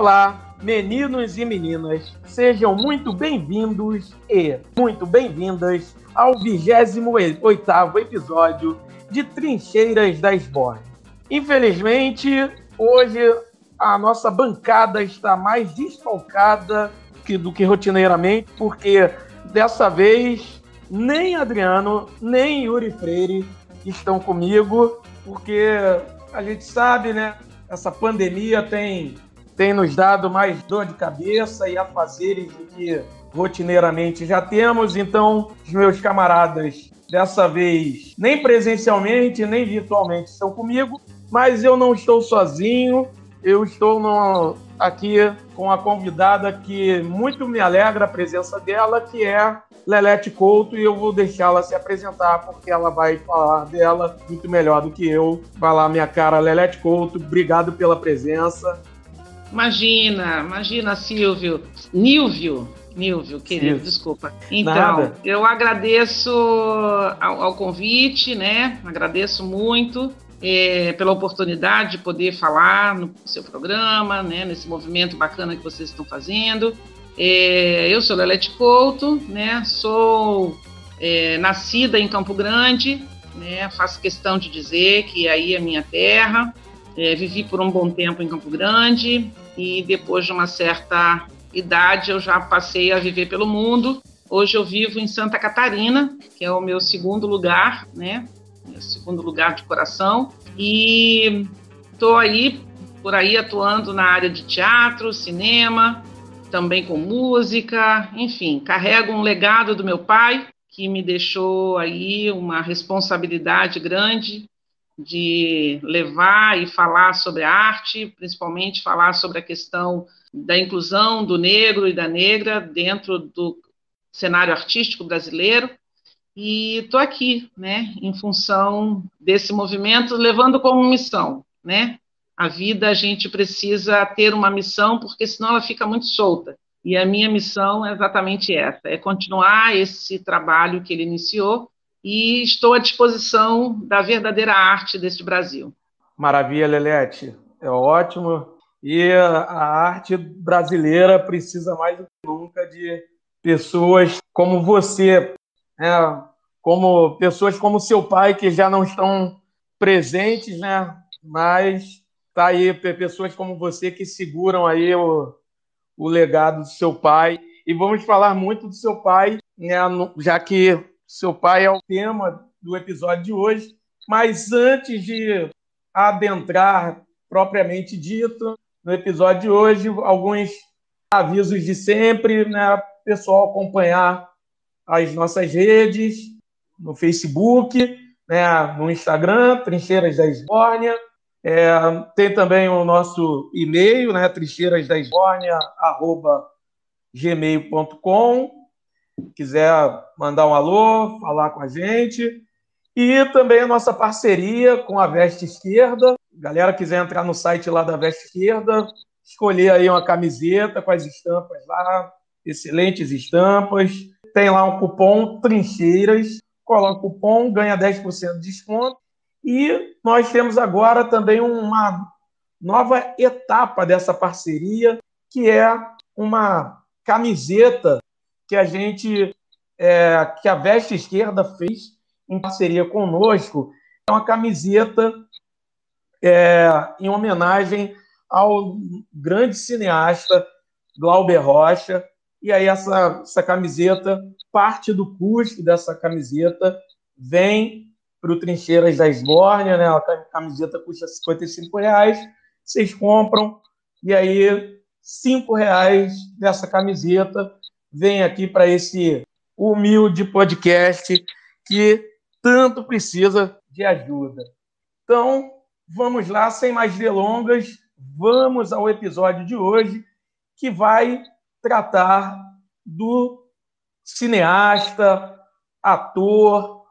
Olá, meninos e meninas, sejam muito bem-vindos e muito bem-vindas ao 28º episódio de Trincheiras da Esborne. Infelizmente, hoje a nossa bancada está mais desfalcada do que rotineiramente, porque dessa vez nem Adriano, nem Yuri Freire estão comigo, porque a gente sabe, né? Essa pandemia tem tem nos dado mais dor de cabeça e afazeres do que rotineiramente já temos. Então, os meus camaradas, dessa vez, nem presencialmente, nem virtualmente estão comigo, mas eu não estou sozinho. Eu estou no, aqui com a convidada que muito me alegra a presença dela, que é Lelete Couto, e eu vou deixá-la se apresentar, porque ela vai falar dela muito melhor do que eu. Vai lá, minha cara, Lelete Couto, obrigado pela presença. Imagina, imagina, Silvio. Nilvio, Nilvio, querido, Sim. desculpa. Então, Nada. eu agradeço ao, ao, convite, né? Agradeço muito é, pela oportunidade de poder falar no seu programa, né? Nesse movimento bacana que vocês estão fazendo. É, eu sou Lelete Couto, né? Sou é, nascida em Campo Grande, né? Faço questão de dizer que aí é minha terra. É, vivi por um bom tempo em Campo Grande e depois de uma certa idade eu já passei a viver pelo mundo. Hoje eu vivo em Santa Catarina, que é o meu segundo lugar, né? Meu segundo lugar de coração. E estou aí por aí atuando na área de teatro, cinema, também com música, enfim, carrego um legado do meu pai que me deixou aí uma responsabilidade grande de levar e falar sobre arte, principalmente falar sobre a questão da inclusão do negro e da negra dentro do cenário artístico brasileiro. E estou aqui, né, em função desse movimento, levando como missão, né? A vida a gente precisa ter uma missão, porque senão ela fica muito solta. E a minha missão é exatamente essa: é continuar esse trabalho que ele iniciou e estou à disposição da verdadeira arte deste Brasil. Maravilha, Lelete. É ótimo. E a arte brasileira precisa mais do que nunca de pessoas como você, né? como pessoas como seu pai que já não estão presentes, né? Mas tá aí pessoas como você que seguram aí o, o legado do seu pai. E vamos falar muito do seu pai, né? já que seu pai é o tema do episódio de hoje. Mas antes de adentrar propriamente dito no episódio de hoje, alguns avisos de sempre, né? Pessoal acompanhar as nossas redes no Facebook, né? no Instagram, Trincheiras da Esbórnia. É, tem também o nosso e-mail, né? trincheirasdaesbórnia.gmail.com quiser mandar um alô, falar com a gente. E também a nossa parceria com a Veste Esquerda. Galera quiser entrar no site lá da Veste Esquerda, escolher aí uma camiseta com as estampas lá, excelentes estampas. Tem lá um cupom Trincheiras, coloca o cupom, ganha 10% de desconto. E nós temos agora também uma nova etapa dessa parceria, que é uma camiseta que a gente, é, que a Veste Esquerda fez em parceria conosco, é uma camiseta é, em homenagem ao grande cineasta Glauber Rocha. E aí essa, essa camiseta, parte do custo dessa camiseta vem para o Trincheiras da Esbórnia, né? A camiseta custa 55 reais, vocês compram e aí cinco reais dessa camiseta vem aqui para esse humilde podcast que tanto precisa de ajuda. Então, vamos lá, sem mais delongas, vamos ao episódio de hoje, que vai tratar do cineasta, ator,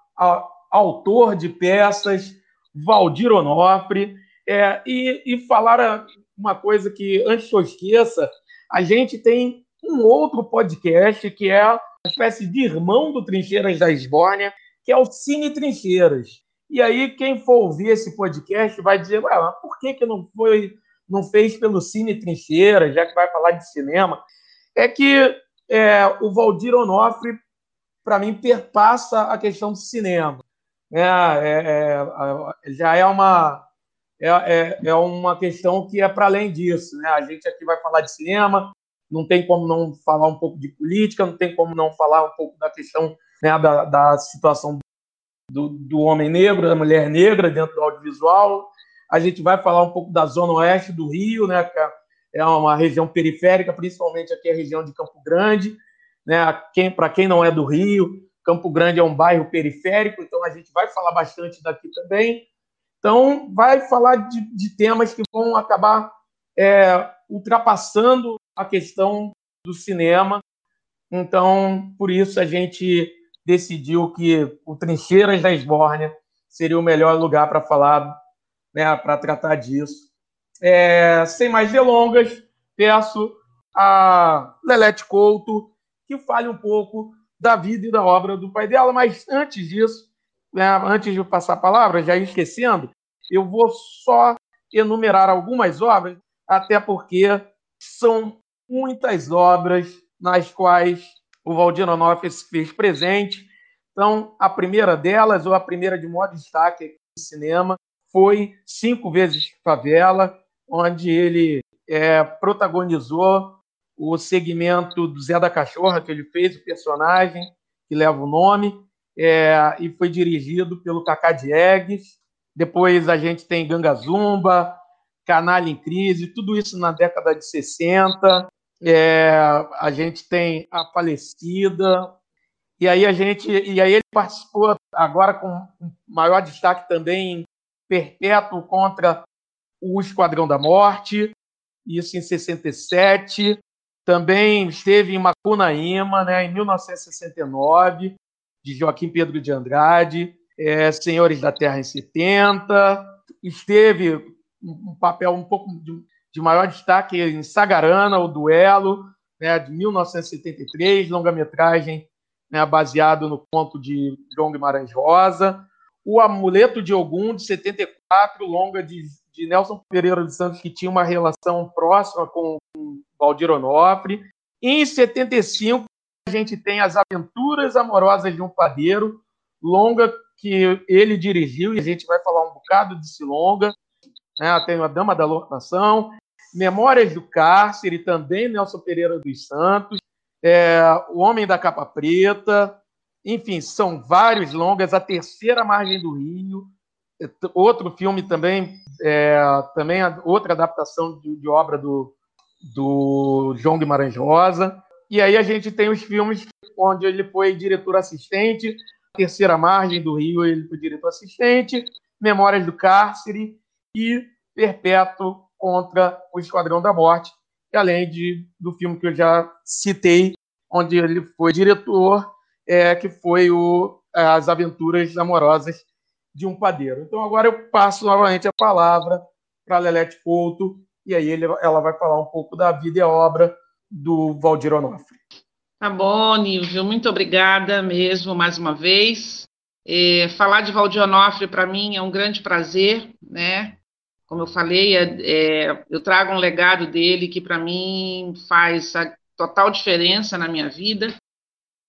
autor de peças, Valdir Onofre, é, e, e falar uma coisa que, antes que eu esqueça, a gente tem um outro podcast que é uma espécie de irmão do Trincheiras da Esbórnia, que é o Cine Trincheiras. E aí, quem for ouvir esse podcast vai dizer, Ué, mas por que, que não foi, não fez pelo Cine Trincheira, já que vai falar de cinema, é que é, o Valdir Onofre, para mim, perpassa a questão do cinema. É, é, é já é uma, é, é, é, uma questão que é para além disso. Né? A gente aqui vai falar de cinema, não tem como não falar um pouco de política, não tem como não falar um pouco da questão né, da, da situação do, do homem negro, da mulher negra dentro do audiovisual. A gente vai falar um pouco da zona oeste do Rio, né, que é uma região periférica, principalmente aqui a região de Campo Grande. Né, quem, Para quem não é do Rio, Campo Grande é um bairro periférico, então a gente vai falar bastante daqui também. Então, vai falar de, de temas que vão acabar é, ultrapassando a questão do cinema. Então, por isso a gente decidiu que o Trincheiras da Esbórnia seria o melhor lugar para falar, né, para tratar disso. É, sem mais delongas, peço a Lelete Couto que fale um pouco da vida e da obra do pai dela, mas antes disso, né, antes de passar a palavra, já esquecendo, eu vou só enumerar algumas obras, até porque são muitas obras nas quais o Valdir Onofre se fez presente. Então, a primeira delas, ou a primeira de maior destaque aqui no cinema, foi Cinco Vezes Favela, onde ele é, protagonizou o segmento do Zé da Cachorra, que ele fez, o personagem que leva o nome, é, e foi dirigido pelo Cacá Diegues. Depois a gente tem Ganga Zumba, Canalha em Crise, tudo isso na década de 60. É, a gente tem a falecida. E aí a gente, e aí ele participou agora com maior destaque também Perpétuo contra o Esquadrão da Morte, isso em 67. Também esteve em Macunaíma, né, em 1969, de Joaquim Pedro de Andrade, é, Senhores da Terra em 70. Esteve um papel um pouco de, de maior destaque em Sagarana, o Duelo, né, de 1973, longa-metragem né, baseado no conto de João Guimarães Rosa. O Amuleto de Ogum, de 74, longa de, de Nelson Pereira dos Santos, que tinha uma relação próxima com Valdir Onofre. Em 75, a gente tem As Aventuras Amorosas de um Padeiro, longa que ele dirigiu, e a gente vai falar um bocado desse longa. Né? Tem A Dama da Lotação, Memórias do Cárcere, também Nelson Pereira dos Santos, é, O Homem da Capa Preta, enfim, são vários longas. A Terceira Margem do Rio, é, outro filme também, é, também outra adaptação de, de, obra do, do João Guimarães Rosa. E aí a gente tem os filmes onde ele foi diretor assistente, Terceira Margem do Rio, ele foi diretor assistente, Memórias do Cárcere e Perpétuo contra o Esquadrão da Morte, e além de, do filme que eu já citei, onde ele foi diretor, é, que foi o, é, As Aventuras Amorosas de um Padeiro. Então agora eu passo novamente a palavra para Lelete Couto, e aí ele, ela vai falar um pouco da vida e obra do Valdir Onofre. Tá bom, Nívio, muito obrigada mesmo mais uma vez. É, falar de Valdir Onofre para mim é um grande prazer, né? Como eu falei, é, é, eu trago um legado dele que para mim faz a total diferença na minha vida.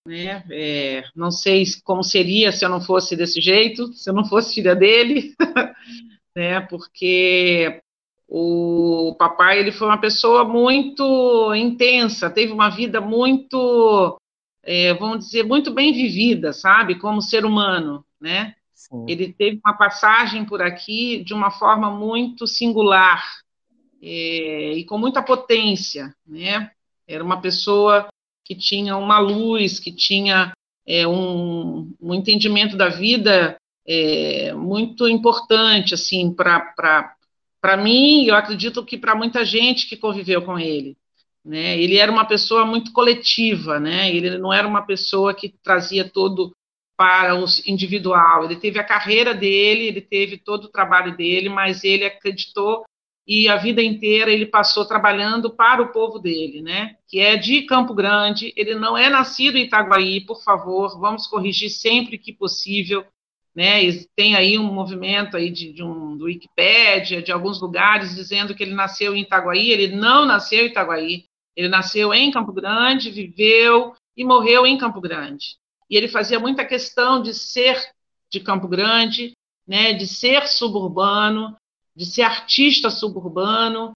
Né? É, não sei como seria se eu não fosse desse jeito, se eu não fosse filha dele, né? Porque o papai ele foi uma pessoa muito intensa, teve uma vida muito, é, vamos dizer, muito bem vivida, sabe, como ser humano, né? Sim. Ele teve uma passagem por aqui de uma forma muito singular é, e com muita potência, né? Era uma pessoa que tinha uma luz, que tinha é, um, um, entendimento da vida é, muito importante, assim, para mim, eu acredito que para muita gente que conviveu com ele. Né? Ele era uma pessoa muito coletiva, né? Ele não era uma pessoa que trazia todo para o individual. Ele teve a carreira dele, ele teve todo o trabalho dele, mas ele acreditou e a vida inteira ele passou trabalhando para o povo dele, né? Que é de Campo Grande. Ele não é nascido em Itaguaí, por favor, vamos corrigir sempre que possível. né? Tem aí um movimento aí de, de um do Wikipédia, de alguns lugares dizendo que ele nasceu em Itaguaí, ele não nasceu em Itaguaí, ele nasceu em Campo Grande, viveu e morreu em Campo Grande. E ele fazia muita questão de ser de Campo Grande, né, de ser suburbano, de ser artista suburbano,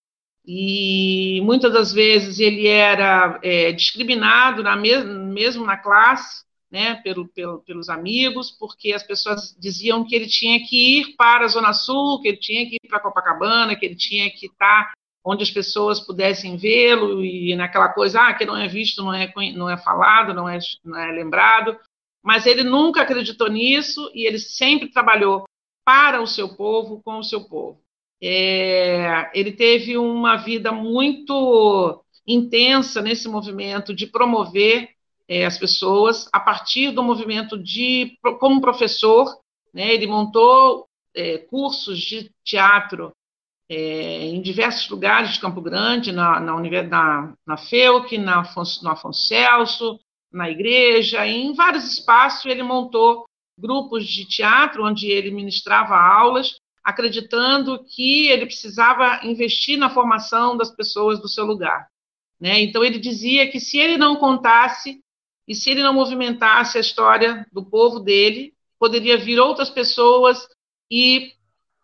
e muitas das vezes ele era é, discriminado na mesmo na classe, né, pelo, pelo, pelos amigos, porque as pessoas diziam que ele tinha que ir para a Zona Sul, que ele tinha que ir para Copacabana, que ele tinha que estar onde as pessoas pudessem vê-lo, e naquela coisa, ah, que não é visto, não é, não é falado, não é, não é lembrado, mas ele nunca acreditou nisso, e ele sempre trabalhou para o seu povo, com o seu povo. É, ele teve uma vida muito intensa nesse movimento de promover é, as pessoas a partir do movimento de como professor, né, ele montou é, cursos de teatro é, em diversos lugares de Campo Grande, na, na, na, na FEUC, na no Afonso Celso, na igreja, em vários espaços ele montou grupos de teatro onde ele ministrava aulas acreditando que ele precisava investir na formação das pessoas do seu lugar. Né? Então, ele dizia que se ele não contasse e se ele não movimentasse a história do povo dele, poderia vir outras pessoas e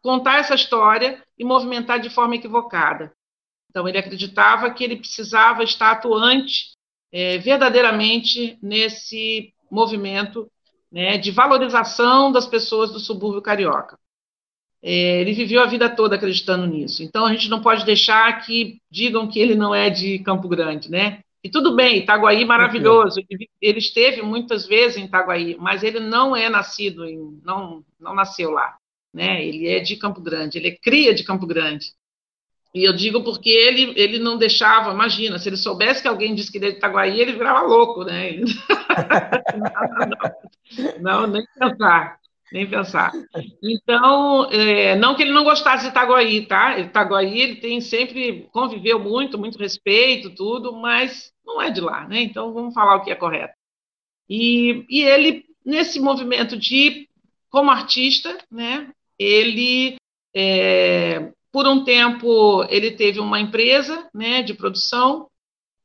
contar essa história e movimentar de forma equivocada. Então, ele acreditava que ele precisava estar atuante é, verdadeiramente nesse movimento né, de valorização das pessoas do subúrbio carioca. É, ele viveu a vida toda acreditando nisso. Então a gente não pode deixar que digam que ele não é de Campo Grande, né? E tudo bem, Itaguaí maravilhoso. Ele, ele esteve muitas vezes em Itaguaí, mas ele não é nascido em, não, não nasceu lá, né? Ele é de Campo Grande, ele é cria de Campo Grande. E eu digo porque ele, ele não deixava, imagina, se ele soubesse que alguém disse que ele é de Itaguaí, ele virava louco, né? não, não, não, nem pensar nem pensar. Então, é, não que ele não gostasse de Itaguaí, tá? Itaguaí, ele tem sempre, conviveu muito, muito respeito, tudo, mas não é de lá, né? Então, vamos falar o que é correto. E, e ele, nesse movimento de, como artista, né? Ele, é, por um tempo, ele teve uma empresa, né, de produção,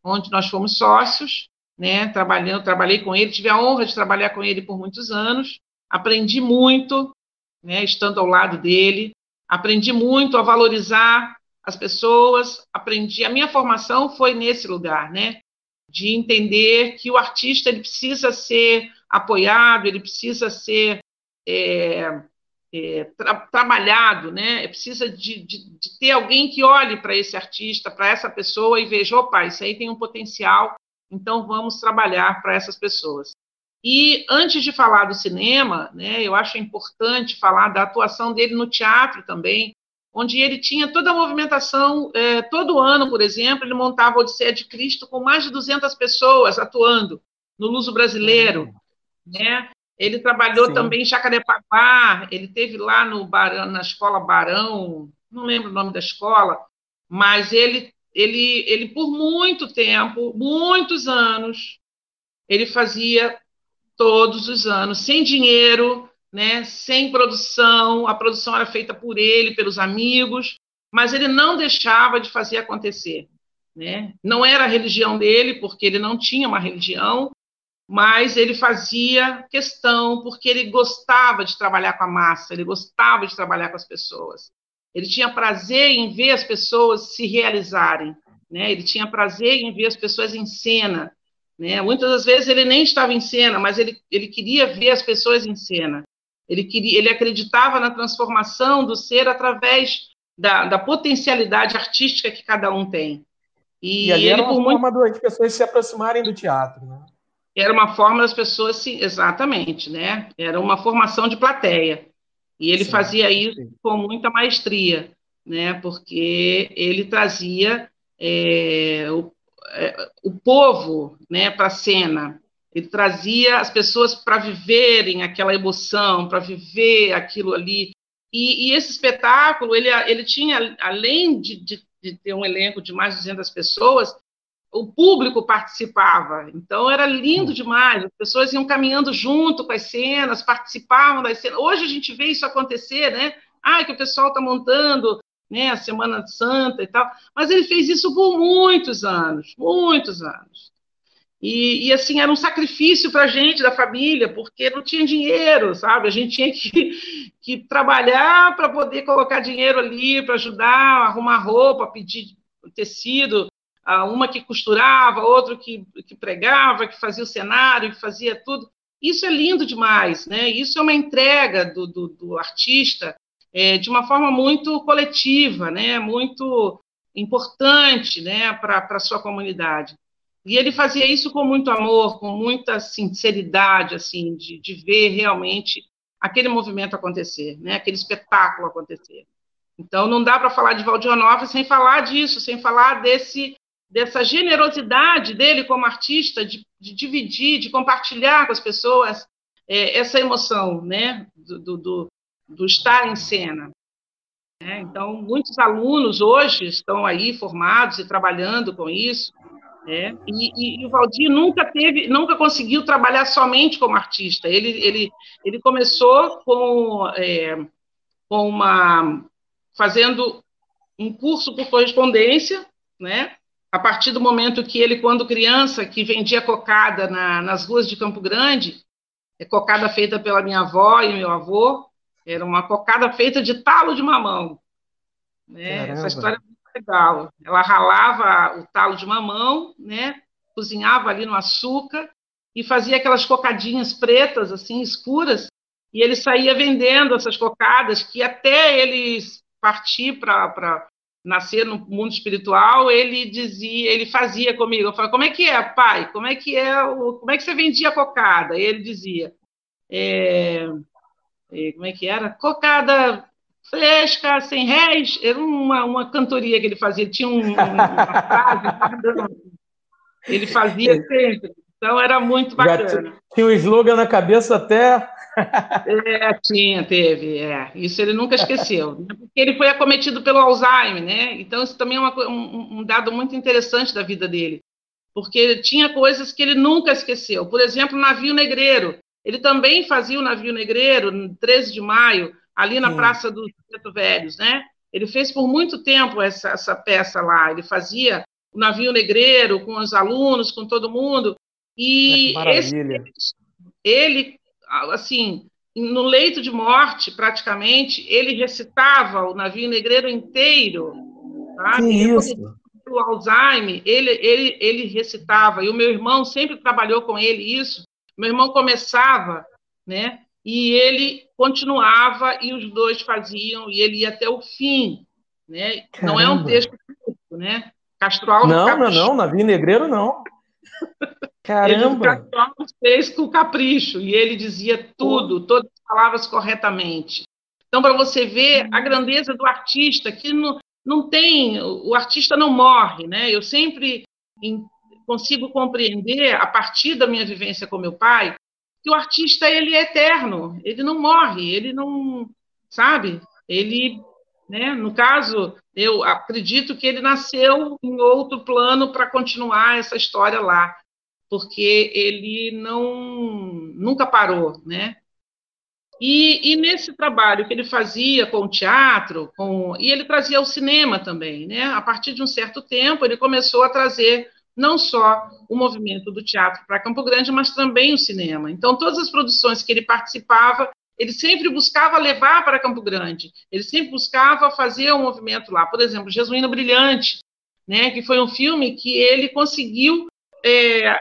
onde nós fomos sócios, né, trabalhando, trabalhei com ele, tive a honra de trabalhar com ele por muitos anos, aprendi muito, né, estando ao lado dele, aprendi muito a valorizar as pessoas, aprendi, a minha formação foi nesse lugar, né, de entender que o artista ele precisa ser apoiado, ele precisa ser é, é, tra trabalhado, né? Precisa de, de, de, ter alguém que olhe para esse artista, para essa pessoa e veja, opa, isso aí tem um potencial, então vamos trabalhar para essas pessoas. E antes de falar do cinema, né, eu acho importante falar da atuação dele no teatro também, onde ele tinha toda a movimentação, é, todo ano, por exemplo, ele montava a Odisseia de Cristo com mais de 200 pessoas atuando no Luso Brasileiro, uhum. né? Ele trabalhou Sim. também em Jacarepaguá, ele teve lá no Barão, na escola Barão, não lembro o nome da escola, mas ele, ele, ele por muito tempo, muitos anos, ele fazia todos os anos, sem dinheiro, né, sem produção, a produção era feita por ele, pelos amigos, mas ele não deixava de fazer acontecer. Né? Não era a religião dele, porque ele não tinha uma religião, mas ele fazia questão porque ele gostava de trabalhar com a massa, ele gostava de trabalhar com as pessoas. Ele tinha prazer em ver as pessoas se realizarem, né? Ele tinha prazer em ver as pessoas em cena, né? Muitas das vezes ele nem estava em cena, mas ele, ele queria ver as pessoas em cena. Ele, queria, ele acreditava na transformação do ser através da, da potencialidade artística que cada um tem. E, e ali era uma forma muito... das pessoas se aproximarem do teatro, né? Era uma forma das pessoas se... Exatamente, né? Era uma formação de plateia. E ele sim, fazia isso sim. com muita maestria, né? Porque ele trazia é, o, o povo né, para a cena. Ele trazia as pessoas para viverem aquela emoção, para viver aquilo ali. E, e, esse espetáculo, ele, ele tinha, além de, de, de, ter um elenco de mais de 200 pessoas, o público participava. Então era lindo demais. As pessoas iam caminhando junto com as cenas, participavam das cenas. Hoje a gente vê isso acontecer, né? Ah, que o pessoal está montando né, a Semana Santa e tal. Mas ele fez isso por muitos anos, muitos anos. E, e assim, era um sacrifício para a gente, da família, porque não tinha dinheiro, sabe? A gente tinha que, que trabalhar para poder colocar dinheiro ali, para ajudar, arrumar roupa, pedir tecido, uma que costurava, outro que, que pregava, que fazia o cenário, que fazia tudo. Isso é lindo demais, né? Isso é uma entrega do, do, do artista é, de uma forma muito coletiva, né? Muito importante, né? Para a sua comunidade. E ele fazia isso com muito amor, com muita sinceridade, assim, de, de ver realmente aquele movimento acontecer, né? Aquele espetáculo acontecer. Então, não dá para falar de Valdir Onofre sem falar disso, sem falar desse dessa generosidade dele como artista, de, de dividir, de compartilhar com as pessoas é, essa emoção, né, do, do, do, estar em cena. É, então, muitos alunos hoje estão aí formados e trabalhando com isso, né, e, e, e, o Valdir nunca teve, nunca conseguiu trabalhar somente como artista. Ele, ele, ele começou com, é, com uma fazendo um curso por correspondência, né? A partir do momento que ele, quando criança, que vendia cocada na, nas ruas de Campo Grande, é cocada feita pela minha avó e meu avô, era uma cocada feita de talo de mamão. Né? Essa história é muito legal. Ela ralava o talo de mamão, né? cozinhava ali no açúcar e fazia aquelas cocadinhas pretas, assim, escuras, e ele saía vendendo essas cocadas, que até eles partir para nascer no mundo espiritual, ele dizia, ele fazia comigo, eu falava, como é que é, pai? Como é que é o, como é que você vendia cocada? E ele dizia, é, é, como é que era? Cocada fresca, sem réis, era uma, uma cantoria que ele fazia, tinha um, uma frase, ele fazia sempre, então era muito bacana. tinha o um slogan na cabeça até é, tinha, teve, é. Isso ele nunca esqueceu. Né? Porque ele foi acometido pelo Alzheimer, né? Então, isso também é uma, um, um, dado muito interessante da vida dele. Porque tinha coisas que ele nunca esqueceu. Por exemplo, o navio negreiro. Ele também fazia o navio negreiro, no 13 de maio, ali na Sim. Praça dos Preto Velhos, né? Ele fez por muito tempo essa, essa peça lá. Ele fazia o navio negreiro com os alunos, com todo mundo. E é, esse, ele assim, no leito de morte, praticamente, ele recitava o navio negreiro inteiro. Tá? Isso? O Alzheimer, ele, ele, ele recitava, e o meu irmão sempre trabalhou com ele isso. Meu irmão começava, né? E ele continuava, e os dois faziam, e ele ia até o fim. Né? Não é um texto curto, né? Castro Alves. Não, não, não, navio negreiro não. Caramba! Ele fez com capricho e ele dizia tudo, todas as palavras corretamente. Então, para você ver a grandeza do artista, que não, não tem, o artista não morre, né? Eu sempre consigo compreender, a partir da minha vivência com meu pai, que o artista ele é eterno, ele não morre, ele não, sabe? Ele, né? No caso, eu acredito que ele nasceu em outro plano para continuar essa história lá porque ele não nunca parou, né? E, e, nesse trabalho que ele fazia com o teatro, com, e ele trazia o cinema também, né? A partir de um certo tempo, ele começou a trazer não só o movimento do teatro para Campo Grande, mas também o cinema. Então, todas as produções que ele participava, ele sempre buscava levar para Campo Grande, ele sempre buscava fazer um movimento lá. Por exemplo, Jesuíno Brilhante, né? Que foi um filme que ele conseguiu é,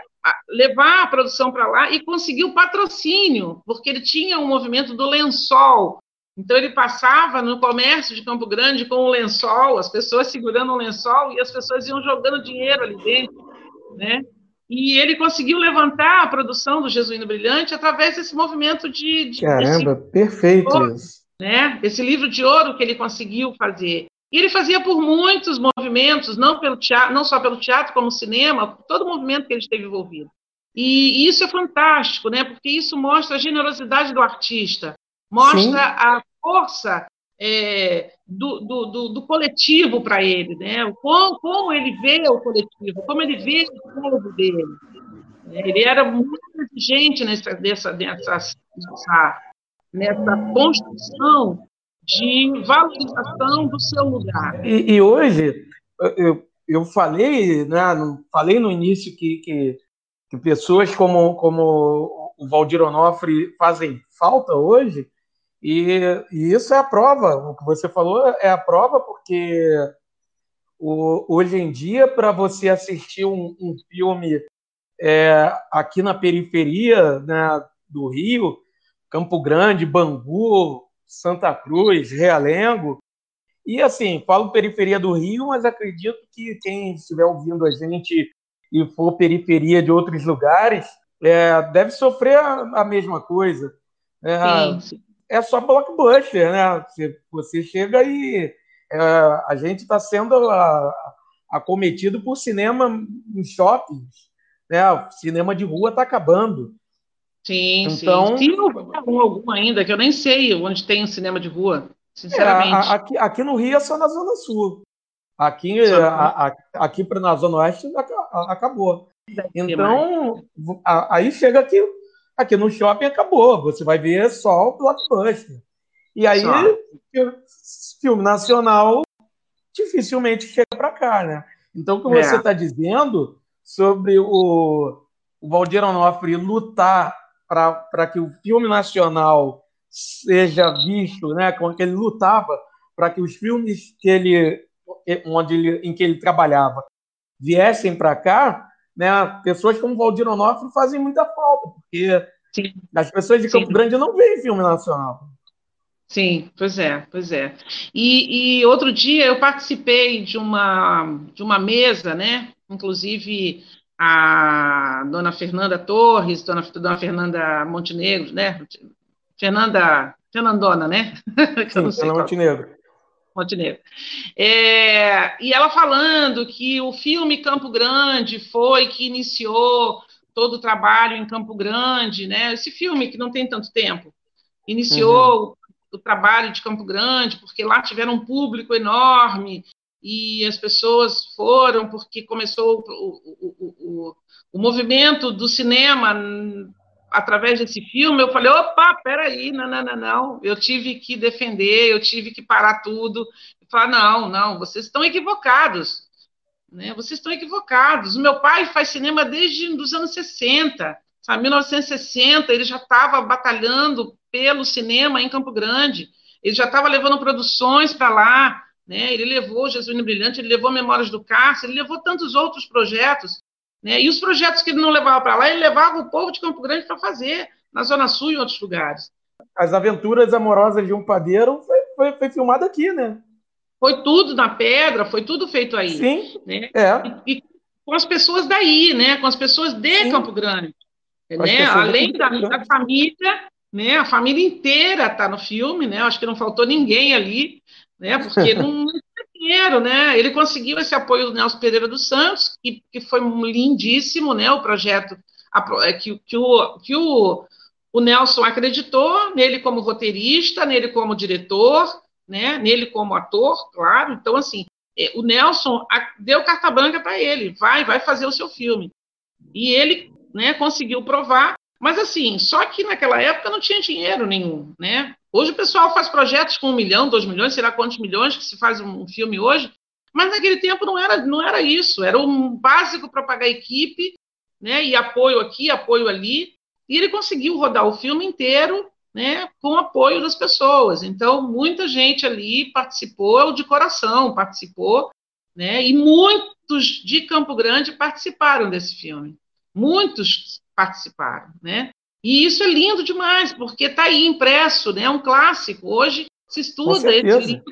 levar a produção para lá e conseguiu patrocínio, porque ele tinha um movimento do lençol. Então ele passava no comércio de Campo Grande com o lençol, as pessoas segurando o lençol e as pessoas iam jogando dinheiro ali dentro, né? E ele conseguiu levantar a produção do Jesuíno Brilhante através desse movimento de, de caramba, perfeito, né? Esse livro de ouro que ele conseguiu fazer. E ele fazia por muitos movimentos, não, pelo teatro, não só pelo teatro, como movimento, todo o movimento que ele esteve envolvido. E isso é fantástico, né? Porque isso mostra a generosidade do artista, mostra Sim. a força é, do, do, do, do, coletivo para ele, né? Como, como, ele vê o coletivo, como ele vê o povo dele. Ele era muito exigente nessa, nessa, nessa, nessa, nessa construção de valorização do seu lugar. E, e hoje, eu, eu falei, né, falei no início que, que, que pessoas como, como o Valdir Onofre fazem falta hoje, e, e, isso é a prova. O que você falou é a prova, porque o, hoje em dia, para você assistir um, um filme é, aqui na periferia né, do Rio, Campo Grande, Bangu, Santa Cruz, Realengo, e assim, falo periferia do Rio, mas acredito que quem estiver ouvindo a gente e for periferia de outros lugares, é, deve sofrer a, a mesma coisa. É, sim, sim é só blockbuster, né? Você, você chega e é, a gente está sendo acometido por cinema em shoppings, né? O cinema de rua está acabando. Sim, então, sim. Tem algum ainda, que eu nem sei onde tem um cinema de rua, sinceramente. É, aqui, aqui no Rio é só na Zona Sul. Aqui, a, a, aqui na Zona Oeste acabou. Então, aí chega aqui Aqui no shopping acabou, você vai ver só o blockbuster. E aí, só. filme nacional dificilmente chega para cá, né? Então, o que é. você está dizendo sobre o, o Valdir Onofre lutar para que o filme nacional seja visto, né? Como que ele lutava para que os filmes que ele, onde ele, em que ele trabalhava viessem para cá, né? Pessoas como Valdir Onofre fazem muita falta, porque Sim. as pessoas de Campo Sim. Grande não veem filme nacional. Sim, pois é, pois é. E, e, outro dia eu participei de uma, de uma mesa, né? Inclusive a dona Fernanda Torres, dona, dona Fernanda Montenegro, né? Fernanda, Fernandona, né? Sim, Fernanda Montenegro. Montenegro. É, e ela falando que o filme Campo Grande foi que iniciou todo o trabalho em Campo Grande, né? Esse filme que não tem tanto tempo iniciou uhum. o, o trabalho de Campo Grande porque lá tiveram um público enorme e as pessoas foram porque começou o, o, o, o movimento do cinema através desse filme, eu falei, opa, peraí, não, não, não, não, eu tive que defender, eu tive que parar tudo, falar, não, não, vocês estão equivocados, né, vocês estão equivocados, o meu pai faz cinema desde os anos 60, sabe, 1960, ele já estava batalhando pelo cinema em Campo Grande, ele já estava levando produções para lá, né, ele levou Jesuíno Brilhante, ele levou Memórias do Cárcere, ele levou tantos outros projetos, né? E os projetos que ele não levava para lá, ele levava o povo de Campo Grande para fazer, na Zona Sul e em outros lugares. As aventuras amorosas de um padeiro foi, foi, foi filmado aqui, né? Foi tudo na pedra, foi tudo feito aí. Sim. Né? É. E, e com as pessoas daí, né? Com as pessoas de Sim. Campo Grande. Né? Além da, da, família, né? A família inteira está no filme, né? Acho que não faltou ninguém ali, né? Porque não, dinheiro, né? Ele conseguiu esse apoio do Nelson Pereira dos Santos, que, que foi lindíssimo, né? O projeto a, é, que, que, o, que o, o Nelson acreditou nele como roteirista, nele como diretor, né? Nele como ator, claro. Então, assim, é, o Nelson deu carta branca para ele, vai, vai fazer o seu filme. E ele, né? Conseguiu provar. Mas assim, só que naquela época não tinha dinheiro nenhum, né? Hoje o pessoal faz projetos com um milhão, dois milhões, sei lá quantos milhões que se faz um filme hoje, mas naquele tempo não era, não era isso, era um básico para pagar equipe, né, e apoio aqui, apoio ali, e ele conseguiu rodar o filme inteiro, né, com apoio das pessoas. Então, muita gente ali participou de coração, participou, né, e muitos de Campo Grande participaram desse filme. Muitos participaram, né? E isso é lindo demais, porque está aí impresso, né? É um clássico. Hoje se estuda esse livro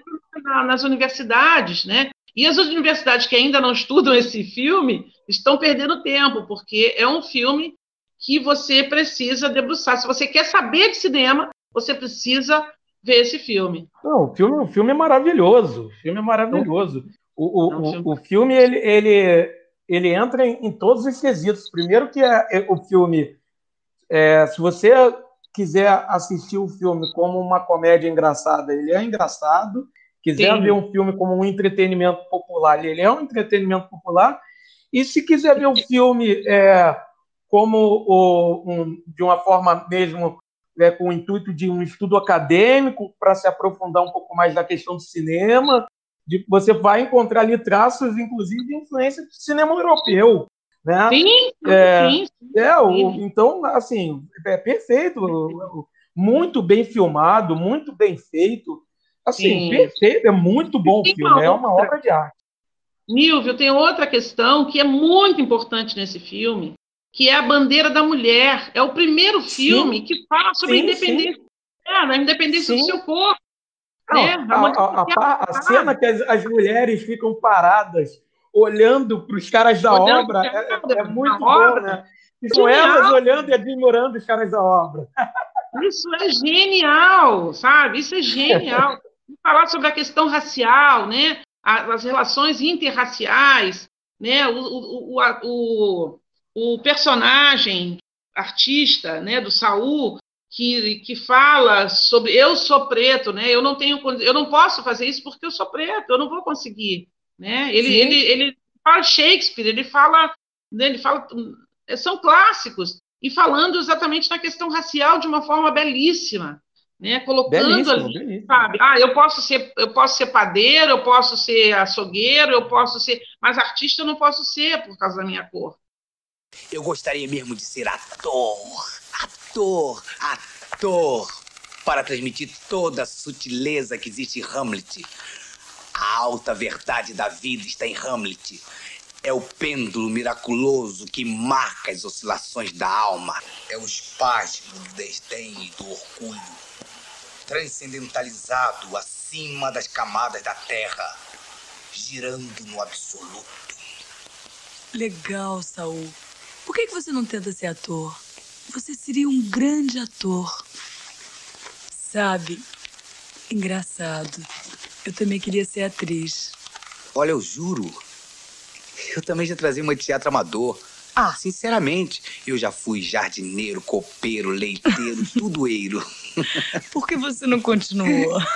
nas universidades, né? E as universidades que ainda não estudam esse filme estão perdendo tempo, porque é um filme que você precisa debruçar. Se você quer saber de cinema, você precisa ver esse filme. Não, o filme, o filme é maravilhoso. O filme é maravilhoso. O, o, o, o filme, ele, ele, ele entra em, em todos os quesitos. Primeiro que é, é o filme é, se você quiser assistir o filme como uma comédia engraçada, ele é engraçado. Quiser Sim. ver um filme como um entretenimento popular, ele é um entretenimento popular. E se quiser ver o um filme é, como o, um, de uma forma mesmo é, com o intuito de um estudo acadêmico para se aprofundar um pouco mais na questão do cinema, de, você vai encontrar ali traços, inclusive, de influência do cinema europeu. Né? Sim, é, sim, É, o, então, assim, é perfeito, muito bem filmado, muito bem feito. Assim, sim. perfeito, é muito bom o filme, é uma obra de arte. Nilvio, tem outra questão que é muito importante nesse filme, que é a bandeira da mulher. É o primeiro filme sim. que fala sobre a independência, é, a independência do seu corpo. Não, né? a, a, a, a, cena que as, as mulheres ficam paradas olhando para os caras da olhando obra é, é, muito bom, obra. né? Ficam elas olhando e admirando os caras da obra. Isso é genial, sabe? Isso é genial. Falar sobre a questão racial, né? As relações interraciais, né? O, o, o, o, o personagem artista, né? Do Saul, que, que fala sobre eu sou preto, né? Eu não tenho, eu não posso fazer isso porque eu sou preto, eu não vou conseguir. Né? Ele, ele, ele fala Shakespeare, ele fala, né, ele fala, são clássicos, e falando exatamente na questão racial de uma forma belíssima, né? Colocando belíssimo, ali, belíssimo. sabe? Ah, eu posso ser, eu posso ser padeiro, eu posso ser açougueiro, eu posso ser, mas artista eu não posso ser por causa da minha cor. Eu gostaria mesmo de ser ator, ator, ator, para transmitir toda a sutileza que existe em Hamlet a alta verdade da vida está em Hamlet. É o pêndulo miraculoso que marca as oscilações da alma. É o espasmo do desdém e do orgulho, transcendentalizado acima das camadas da terra, girando no absoluto. Legal, Saul. Por que você não tenta ser ator? Você seria um grande ator. Sabe, engraçado. Eu também queria ser atriz. Olha, eu juro. Eu também já trazia uma de teatro amador. Ah, sinceramente, eu já fui jardineiro, copeiro, leiteiro, tudoeiro. Por que você não continuou?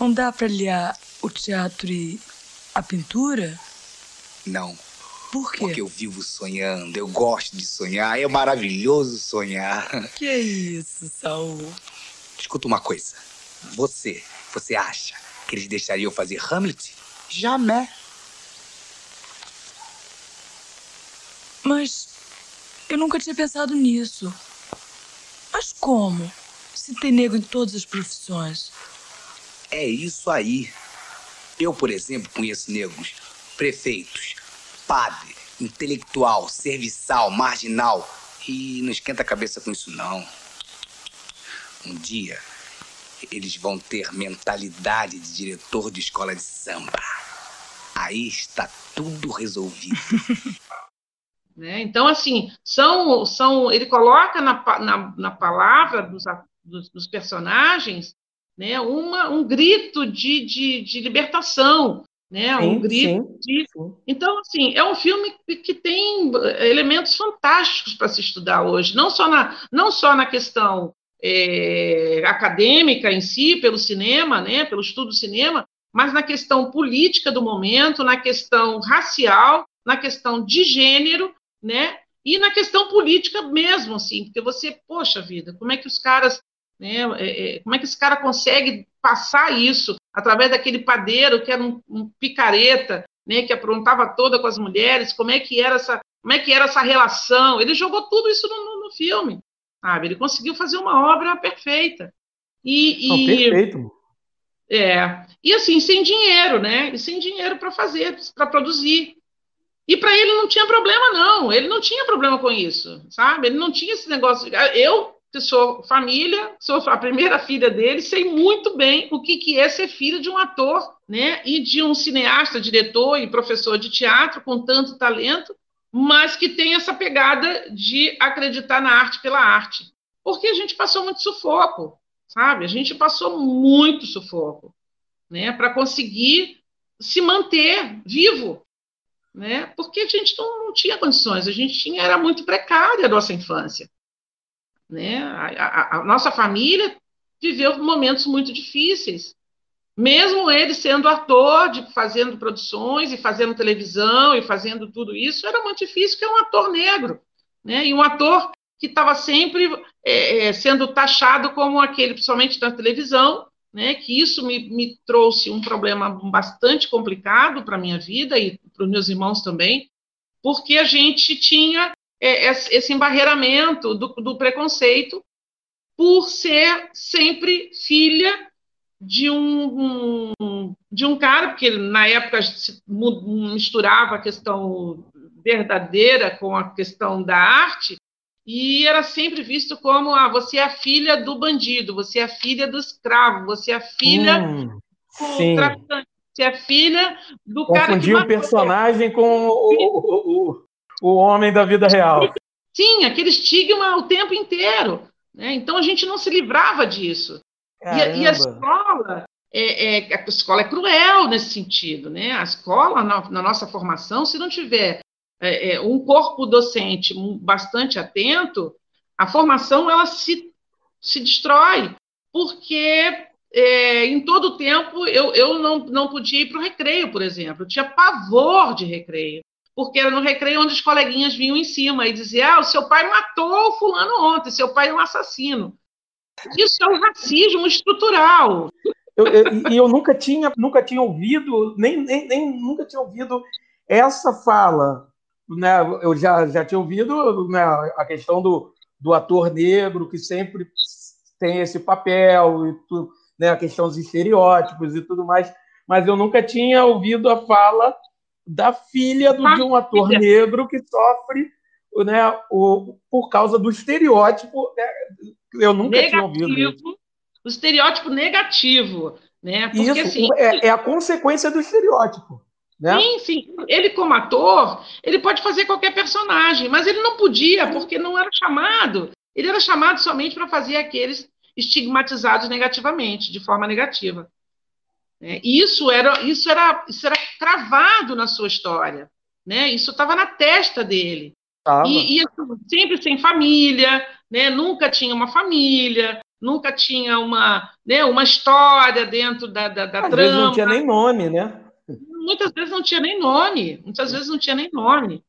Não dá para aliar o teatro e a pintura? Não. Por quê? Porque eu vivo sonhando, eu gosto de sonhar, é maravilhoso sonhar. Que é isso, Saul? Escuta uma coisa. Você, você acha que eles deixariam fazer Hamlet? Jamais. Mas eu nunca tinha pensado nisso. Mas como? Se tem negro em todas as profissões. É isso aí. Eu, por exemplo, conheço negros, prefeitos, padre, intelectual, serviçal, marginal. E não esquenta a cabeça com isso, não. Um dia eles vão ter mentalidade de diretor de escola de samba. Aí está tudo resolvido. né? Então, assim, são, são, ele coloca na, na, na palavra dos, dos, dos, personagens né, uma, um grito de, de, de libertação, né? Sim, um grito sim, de... sim. Então, assim, é um filme que tem elementos fantásticos para se estudar hoje, não só na, não só na questão é, acadêmica em si, pelo cinema, né, pelo estudo do cinema, mas na questão política do momento, na questão racial, na questão de gênero, né, e na questão política mesmo, assim, porque você, poxa vida, como é que os caras, né, é, é, como é que esse cara consegue passar isso através daquele padeiro que era um, um picareta, né, que aprontava toda com as mulheres, como é que era essa, como é que era essa relação? Ele jogou tudo isso no, no, no filme, sabe? Ele conseguiu fazer uma obra perfeita. E, Não, perfeito. É, e assim, sem dinheiro, né? E sem dinheiro para fazer, para produzir. E para ele não tinha problema, não. Ele não tinha problema com isso, sabe? Ele não tinha esse negócio. Eu, que sou família, sou a primeira filha dele, sei muito bem o que, que é ser filha de um ator, né? E de um cineasta, diretor e professor de teatro com tanto talento mas que tem essa pegada de acreditar na arte pela arte. Porque a gente passou muito sufoco, sabe? A gente passou muito sufoco, né? Para conseguir se manter vivo, né? Porque a gente não, não, tinha condições, a gente tinha era muito precária a nossa infância. né? A, a, a nossa família viveu momentos muito difíceis. Mesmo ele sendo ator, de, fazendo produções e fazendo televisão e fazendo tudo isso, era muito difícil, porque é um ator negro, né? E um ator que estava sempre é, é, sendo taxado como aquele, principalmente na televisão, né? Que isso me, me trouxe um problema bastante complicado para minha vida e para os meus irmãos também, porque a gente tinha é, esse embarreiramento do, do preconceito por ser sempre filha de um, um, de um cara, porque na época se misturava a questão verdadeira com a questão da arte, e era sempre visto como ah, você é a filha do bandido, você é a filha do escravo, você é a filha hum, do traficante, você é a filha do Confundiu cara que o personagem com o, o, o, homem da vida real. Sim, aquele estigma o tempo inteiro. Né? Então a gente não se livrava disso. E, e, a escola é, é, a escola é cruel nesse sentido, né? A escola, na, na nossa formação, se não tiver é, é, um corpo docente bastante atento, a formação ela se, se destrói, porque é, em todo o tempo eu, eu não, não podia ir para o recreio, por exemplo, eu tinha pavor de recreio, porque era no recreio onde os coleguinhas vinham em cima e diziam: ah, o seu pai matou o fulano ontem, seu pai é um assassino. Isso é um racismo estrutural. Eu, eu, e eu nunca tinha, nunca tinha ouvido, nem, nem, nem nunca tinha ouvido essa fala. Né? Eu já, já tinha ouvido né, a questão do, do ator negro, que sempre tem esse papel, e tu, né, a questão dos estereótipos e tudo mais, mas eu nunca tinha ouvido a fala da filha do, de um ator negro que sofre né, o, por causa do estereótipo né, eu nunca negativo, tinha ouvido isso. O estereótipo negativo, né? Porque, isso assim, é, é, a consequência do estereótipo. Né? Sim, sim. Ele, como ator, ele pode fazer qualquer personagem, mas ele não podia, porque não era chamado. Ele era chamado somente para fazer aqueles estigmatizados negativamente, de forma negativa. É, isso era, isso era, isso era cravado na sua história, né? Isso estava na testa dele. E, e assim, sempre sem família, né? Nunca tinha uma família, nunca tinha uma, né, uma história dentro da, da, da Às trama. Vezes não tinha nem nome, né? Muitas vezes não tinha nem nome, muitas vezes não tinha nem nome,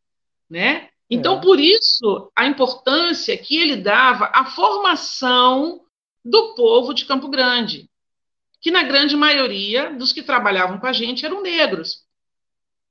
né? Então, é. por isso, a importância que ele dava à formação do povo de Campo Grande, que na grande maioria dos que trabalhavam com a gente eram negros.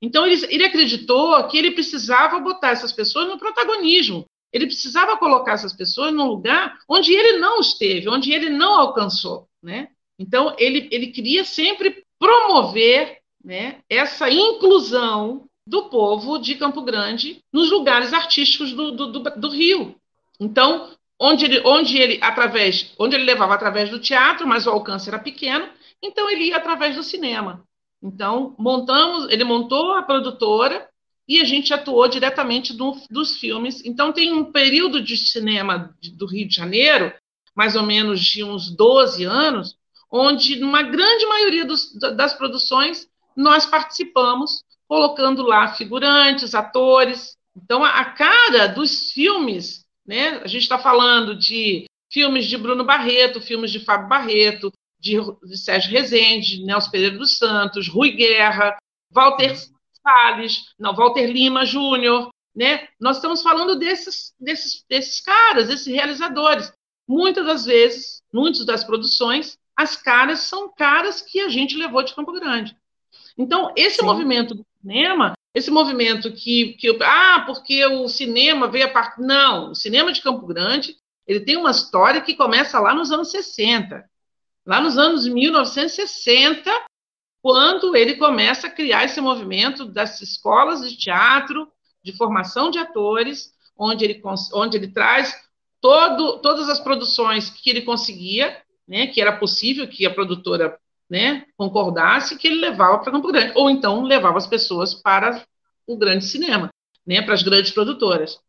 Então, ele, ele acreditou que ele precisava botar essas pessoas no protagonismo, ele precisava colocar essas pessoas num lugar onde ele não esteve, onde ele não alcançou, né? Então, ele, ele queria sempre promover né, essa inclusão do povo de Campo Grande nos lugares artísticos do, do, do, do Rio. Então, onde ele, onde ele através, onde ele levava através do teatro, mas o alcance era pequeno, então ele ia através do cinema. Então, montamos, ele montou a produtora e a gente atuou diretamente do, dos filmes. Então, tem um período de cinema do Rio de Janeiro, mais ou menos de uns 12 anos, onde, numa grande maioria dos, das produções, nós participamos, colocando lá figurantes, atores. Então, a, a cara dos filmes, né? a gente está falando de filmes de Bruno Barreto, filmes de Fábio Barreto, de, de Sérgio Rezende, Nelson Pereira dos Santos, Rui Guerra, Walter Salles, não, Walter Lima Júnior, né? Nós estamos falando desses, desses, desses caras, desses realizadores. Muitas das vezes, muitas das produções, as caras são caras que a gente levou de Campo Grande. Então, esse Sim. movimento do cinema, esse movimento que, que ah, porque o cinema veio a partir. Não, o cinema de Campo Grande ele tem uma história que começa lá nos anos 60. Lá nos anos 1960, quando ele começa a criar esse movimento das escolas de teatro, de formação de atores, onde ele, onde ele traz todo, todas as produções que ele conseguia, né, que era possível que a produtora né, concordasse, que ele levava para Campo Grande, ou então levava as pessoas para o grande cinema, né, para as grandes produtoras.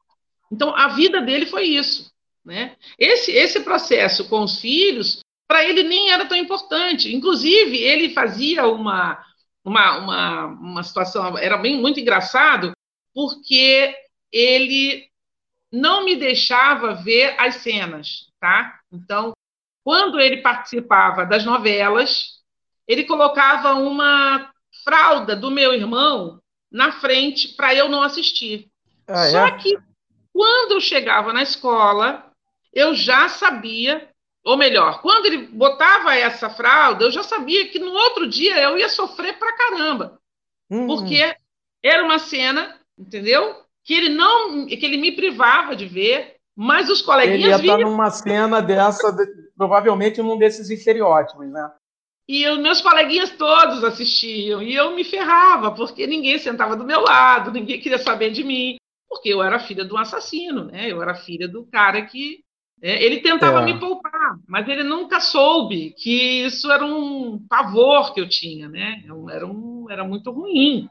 Então, a vida dele foi isso. Né? Esse, esse processo com os filhos para ele nem era tão importante. Inclusive, ele fazia uma, uma, uma, uma situação, era bem muito engraçado, porque ele não me deixava ver as cenas, tá? Então, quando ele participava das novelas, ele colocava uma fralda do meu irmão na frente para eu não assistir. Ah, é? Só que quando eu chegava na escola, eu já sabia, ou melhor, quando ele botava essa fralda, eu já sabia que no outro dia eu ia sofrer pra caramba. Hum. Porque era uma cena, entendeu? Que ele não, que ele me privava de ver, mas os coleguinhas ele ia estar numa cena dessa, provavelmente num desses estereótipos, né? E os meus coleguinhas todos assistiam, e eu me ferrava, porque ninguém sentava do meu lado, ninguém queria saber de mim, porque eu era filha do assassino, né? Eu era filha do cara que. É, ele tentava é. me poupar, mas ele nunca soube que isso era um pavor que eu tinha, né? Era, um, era muito ruim.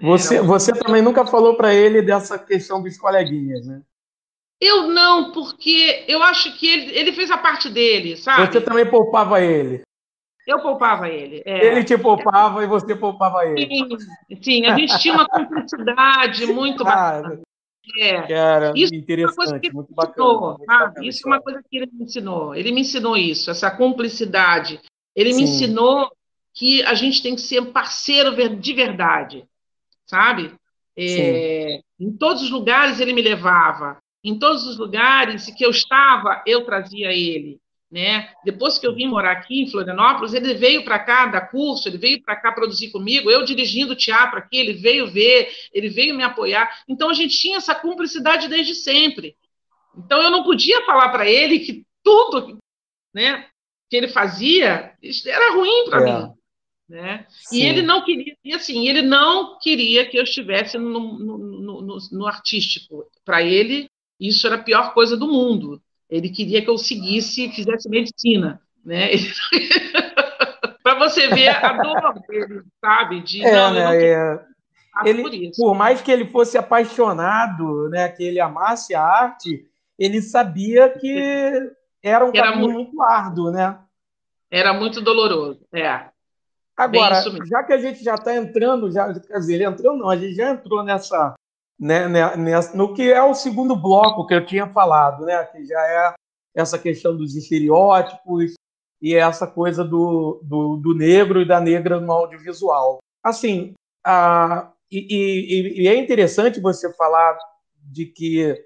Você, um... você também nunca falou para ele dessa questão dos coleguinhas, né? Eu não, porque eu acho que ele, ele fez a parte dele, sabe? Você também poupava ele. Eu poupava ele. É. Ele te poupava é. e você poupava ele. Sim, sim, a gente tinha uma cumplicidade muito ah, bacana. É. Isso interessante, é muito bacana. Ensinou, muito ah, isso é uma coisa que ele me ensinou. Ele me ensinou isso, essa cumplicidade. Ele sim. me ensinou que a gente tem que ser parceiro de verdade, sabe? É, em todos os lugares ele me levava. Em todos os lugares que eu estava, eu trazia ele. Né? Depois que eu vim morar aqui em Florianópolis, ele veio para cá dar curso, ele veio para cá produzir comigo, eu dirigindo teatro aqui, ele veio ver, ele veio me apoiar. Então a gente tinha essa cumplicidade desde sempre. Então eu não podia falar para ele que tudo, né, que ele fazia era ruim para é. mim, né? E ele não queria, e assim, ele não queria que eu estivesse no, no, no, no artístico. Para ele, isso era a pior coisa do mundo. Ele queria que eu seguisse, fizesse medicina, né? para você ver a dor dele, sabe? De é, não, né? É. Ele, por, por, mais que ele fosse apaixonado, né, que ele amasse a arte, ele sabia que era um era caminho muito, muito árduo, né? Era muito doloroso, é. Agora, já que a gente já está entrando, já, quer dizer, ele entrou não, a gente já entrou nessa né, né, no que é o segundo bloco que eu tinha falado, né, que já é essa questão dos estereótipos e essa coisa do, do, do negro e da negra no audiovisual. Assim, a, e, e, e, é interessante você falar de que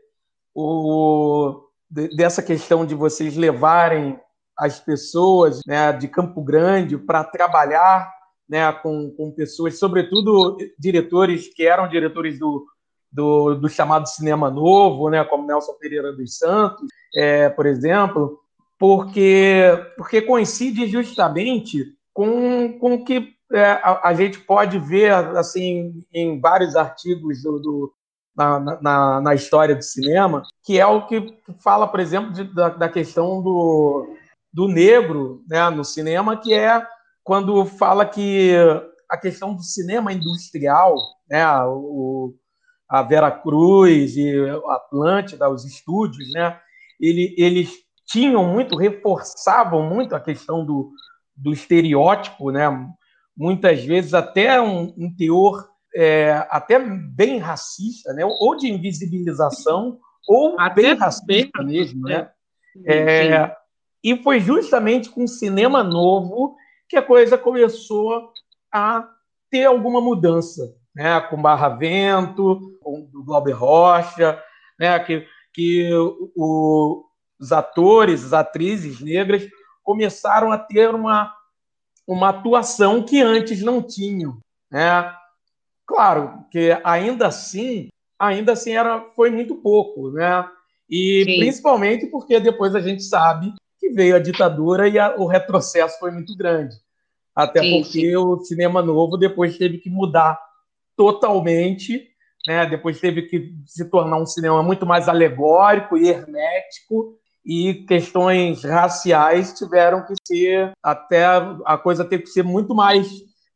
o, dessa questão de vocês levarem as pessoas né, de Campo Grande para trabalhar né, com, com pessoas, sobretudo diretores que eram diretores do, do, do chamado cinema novo, né, como Nelson Pereira dos Santos, é, por exemplo, porque, porque coincide justamente com, com o que é, a, a, gente pode ver assim em vários artigos do, do na, na, na, história do cinema, que é o que fala, por exemplo, de, da, da, questão do, do negro né, no cinema, que é quando fala que a questão do cinema industrial, né, o, a Vera Cruz e a Atlântida, os estúdios, né? Ele, eles tinham muito, reforçavam muito a questão do, do estereótipo, né? Muitas vezes até um, um teor é, até bem racista, né? Ou de invisibilização ou até bem racista bem, mesmo, né? É, e foi justamente com o cinema novo que a coisa começou a ter alguma mudança, né, com Barra Vento, com o Glauber Rocha, né, que, que o, os atores, as atrizes negras começaram a ter uma, uma atuação que antes não tinham. Né? Claro que ainda assim, ainda assim era, foi muito pouco, né? E Sim. principalmente porque depois a gente sabe que veio a ditadura e a, o retrocesso foi muito grande. Até sim, porque sim. o cinema novo depois teve que mudar totalmente, né? Depois teve que se tornar um cinema muito mais alegórico e hermético e questões raciais tiveram que ser até a coisa teve que ser muito mais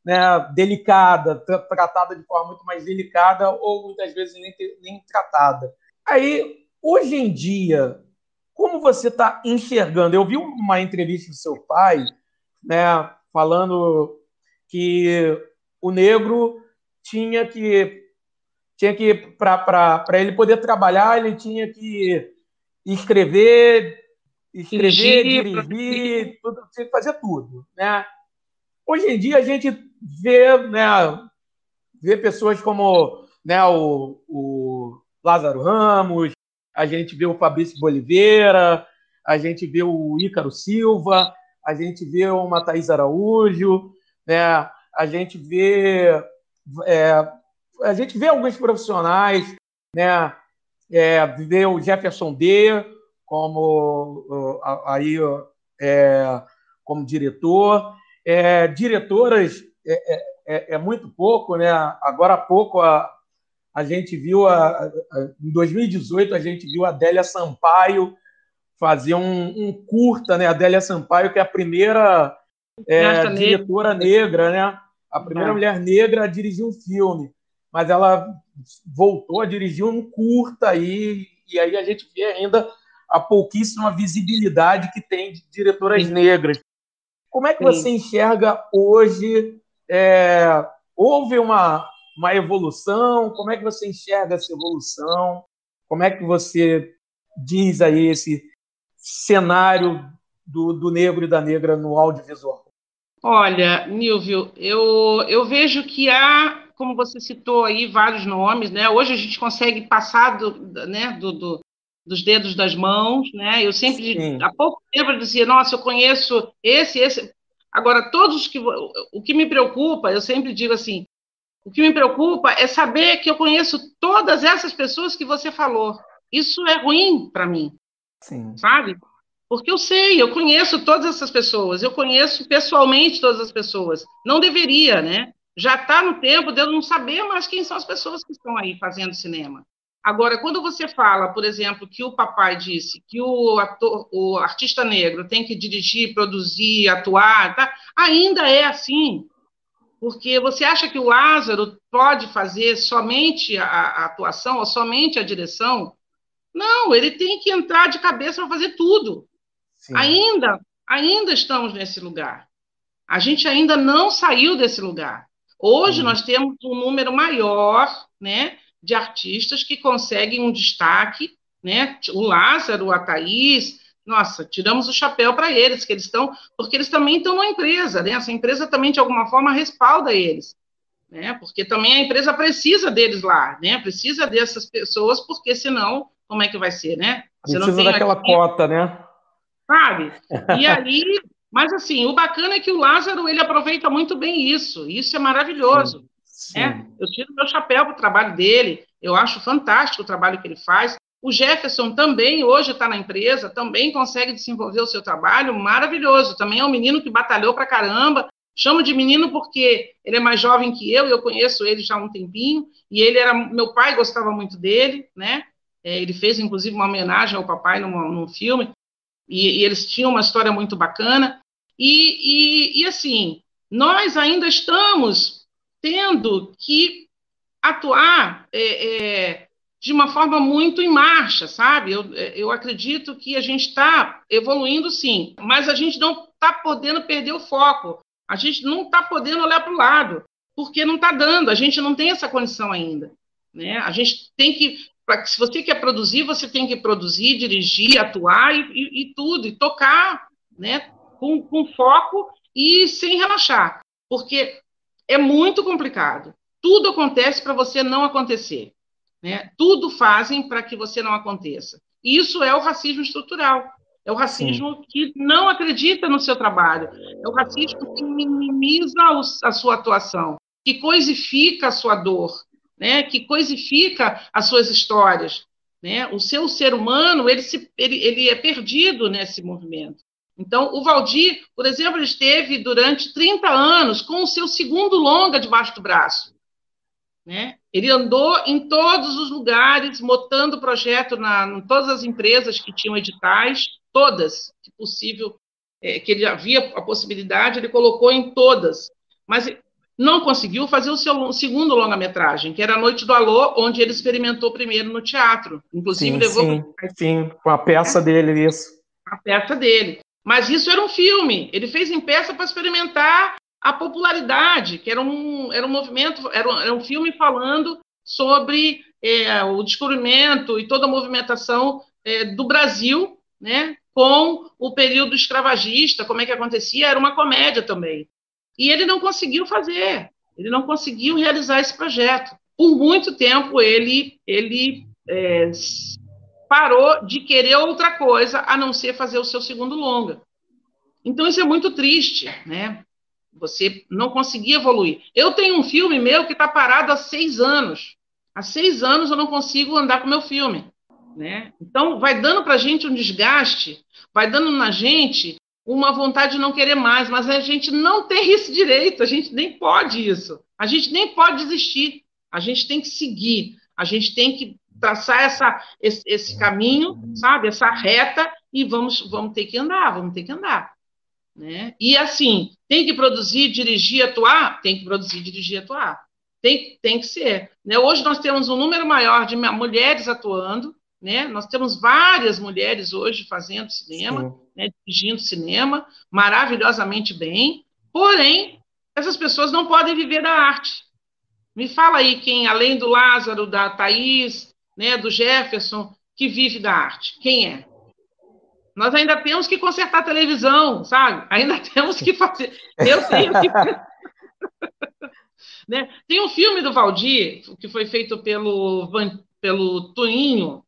né, delicada, tratada de forma muito mais delicada ou muitas vezes nem, nem tratada. Aí, hoje em dia, como você está enxergando? Eu vi uma entrevista do seu pai, né, falando que o negro tinha que tinha que, para ele poder trabalhar, ele tinha que escrever, escrever, dirigir, dirigir tudo, tinha que fazer tudo, né? Hoje em dia a gente vê, né, vê pessoas como né, o, o Lázaro Ramos, a gente vê o Fabrício Boliveira, a gente vê o Ícaro Silva, a gente vê uma Thaís Araújo, né, a gente vê é, a gente vê alguns profissionais, né, é, vê o Jefferson D como aí é, como diretor, é, diretoras é, é, é, é, muito pouco, né? Agora há pouco a, a gente viu, a, a, em 2018, a gente viu a Adélia Sampaio fazer um, um curta, né? A Adélia Sampaio, que é a primeira é, diretora negra, né? A primeira mulher negra a dirigir um filme. Mas ela voltou a dirigir um curta aí, e aí a gente vê ainda a pouquíssima visibilidade que tem de diretoras Sim. negras. Como é que Sim. você enxerga hoje? É, houve uma, uma evolução? Como é que você enxerga essa evolução? Como é que você diz aí esse cenário do, do negro e da negra no audiovisual? Olha, Nilvio, eu, eu vejo que há, como você citou aí, vários nomes, né? Hoje a gente consegue passar do, né, do, do dos dedos das mãos, né? Eu sempre, Sim. há pouco tempo, eu dizia, nossa, eu conheço esse, esse. Agora, todos que. O que me preocupa, eu sempre digo assim, o que me preocupa é saber que eu conheço todas essas pessoas que você falou. Isso é ruim para mim. Sim. Sabe? Porque eu sei, eu conheço todas essas pessoas, eu conheço pessoalmente todas as pessoas. Não deveria, né? Já está no tempo de eu não saber mais quem são as pessoas que estão aí fazendo cinema. Agora, quando você fala, por exemplo, que o papai disse que o, ator, o artista negro tem que dirigir, produzir, atuar, tá? ainda é assim. Porque você acha que o Lázaro pode fazer somente a, a atuação ou somente a direção? Não, ele tem que entrar de cabeça para fazer tudo. Sim. Ainda, ainda estamos nesse lugar. A gente ainda não saiu desse lugar. Hoje Sim. nós temos um número maior, né? de artistas que conseguem um destaque, né? O Lázaro, a Thaís, nossa, tiramos o chapéu para eles, que eles estão, porque eles também estão numa empresa, né? Essa empresa também, de alguma forma, respalda eles, né? Porque também a empresa precisa deles lá, né? Precisa dessas pessoas, porque senão, como é que vai ser, né? Você precisa daquela aqui, cota, né? Sabe? E aí, mas assim, o bacana é que o Lázaro, ele aproveita muito bem isso, isso é maravilhoso. Sim. É, eu tiro meu chapéu para o trabalho dele, eu acho fantástico o trabalho que ele faz. O Jefferson também hoje está na empresa, também consegue desenvolver o seu trabalho, maravilhoso. Também é um menino que batalhou para caramba. Chamo de menino porque ele é mais jovem que eu, eu conheço ele já há um tempinho, e ele era. Meu pai gostava muito dele, né? É, ele fez, inclusive, uma homenagem ao papai num, num filme, e, e, eles tinham uma história muito bacana. E, e, e assim, nós ainda estamos tendo que atuar é, é, de uma forma muito em marcha, sabe? Eu, é, eu acredito que a gente está evoluindo sim, mas a gente não está podendo perder o foco, a gente não está podendo olhar para o lado, porque não está dando, a gente não tem essa condição ainda. Né? A gente tem que, pra, se você quer produzir, você tem que produzir, dirigir, atuar e, e, e tudo, e tocar né? com, com foco e sem relaxar, porque é muito complicado. Tudo acontece para você não acontecer. Né? Tudo fazem para que você não aconteça. Isso é o racismo estrutural. É o racismo Sim. que não acredita no seu trabalho. É o racismo que minimiza a sua atuação, que coisifica a sua dor, né? que coisifica as suas histórias. Né? O seu ser humano ele, se, ele, ele é perdido nesse movimento. Então, o Valdir, por exemplo, esteve durante 30 anos com o seu segundo longa debaixo do braço. Né? Ele andou em todos os lugares, motando o projeto na, em todas as empresas que tinham editais, todas, que possível, é, que ele havia a possibilidade, ele colocou em todas. Mas não conseguiu fazer o seu segundo longa-metragem, que era A Noite do Alô, onde ele experimentou primeiro no teatro. Inclusive, sim, levou. Sim, sim, com a peça dele, isso. A peça dele. Mas isso era um filme. Ele fez em peça para experimentar a popularidade, que era um, era um movimento, era um, era um filme falando sobre é, o descobrimento e toda a movimentação é, do Brasil, né, com o período escravagista, como é que acontecia, era uma comédia também. E ele não conseguiu fazer, ele não conseguiu realizar esse projeto. Por muito tempo ele, ele é, parou de querer outra coisa a não ser fazer o seu segundo longa. Então isso é muito triste, né? Você não conseguir evoluir. Eu tenho um filme meu que está parado há seis anos. Há seis anos eu não consigo andar com meu filme. Né? Então, vai dando para a gente um desgaste, vai dando na gente uma vontade de não querer mais, mas a gente não tem esse direito, a gente nem pode isso. A gente nem pode desistir. A gente tem que seguir, a gente tem que traçar essa, esse, esse caminho, sabe? Essa reta e vamos, vamos ter que andar, vamos ter que andar. Né? E assim, tem que produzir, dirigir, atuar? Tem que produzir, dirigir, atuar. Tem, tem que ser. Né? Hoje nós temos um número maior de mulheres atuando, né? nós temos várias mulheres hoje fazendo cinema, né? dirigindo cinema, maravilhosamente bem, porém, essas pessoas não podem viver da arte. Me fala aí quem, além do Lázaro, da Thaís, né, do Jefferson, que vive da arte. Quem é? Nós ainda temos que consertar a televisão, sabe? Ainda temos que fazer. Eu tenho que. né? Tem um filme do Valdir, que foi feito pelo, pelo Toninho,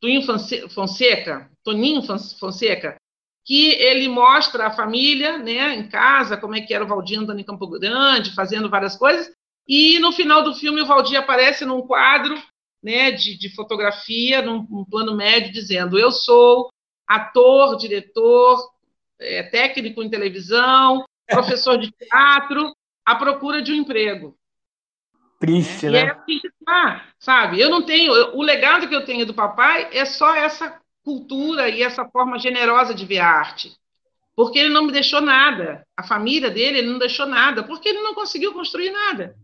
Toninho Fonseca, Toninho Fonseca, que ele mostra a família, né, em casa, como é que era o Valdir andando em Campo Grande, fazendo várias coisas, e no final do filme o Valdir aparece num quadro, né, de, de fotografia, num, num plano médio, dizendo: Eu sou ator, diretor, é, técnico em televisão, professor de teatro, à procura de um emprego. Triste, é, né? É assim tá, sabe? Eu não tenho. Eu, o legado que eu tenho do papai é só essa cultura e essa forma generosa de ver a arte. Porque ele não me deixou nada. A família dele, ele não deixou nada. Porque ele não conseguiu construir nada.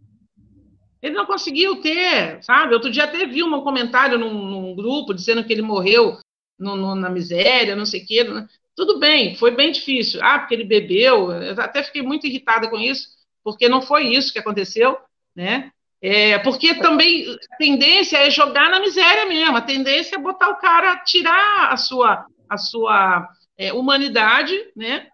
Ele não conseguiu ter, sabe? Outro dia até vi um comentário num, num grupo dizendo que ele morreu no, no, na miséria, não sei o quê. Né? Tudo bem, foi bem difícil. Ah, porque ele bebeu. Eu até fiquei muito irritada com isso, porque não foi isso que aconteceu, né? É, porque também a tendência é jogar na miséria mesmo, a tendência é botar o cara, tirar a sua, a sua é, humanidade, né?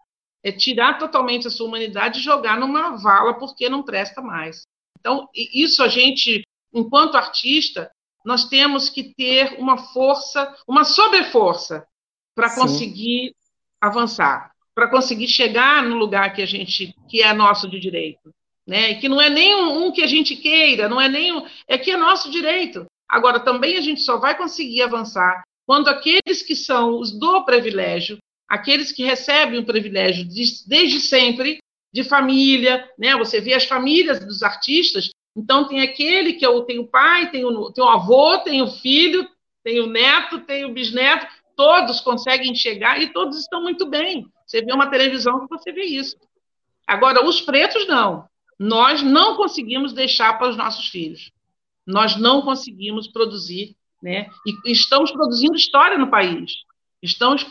É tirar totalmente a sua humanidade e jogar numa vala porque não presta mais. Então, isso a gente, enquanto artista, nós temos que ter uma força, uma sobreforça para conseguir avançar, para conseguir chegar no lugar que a gente que é nosso de direito, né? E que não é nem um, um que a gente queira, não é nem um, é que é nosso direito. Agora também a gente só vai conseguir avançar quando aqueles que são os do privilégio, aqueles que recebem o privilégio de, desde sempre de família, né? Você vê as famílias dos artistas então, tem aquele que eu tenho o pai, tem tem o avô, tem o filho, tem o neto, tem o bisneto, todos conseguem chegar e todos estão muito bem. Você vê uma televisão que você vê isso. Agora, os pretos não. Nós não conseguimos deixar para os nossos filhos. Nós não conseguimos produzir, né? E estamos produzindo história no país. Estamos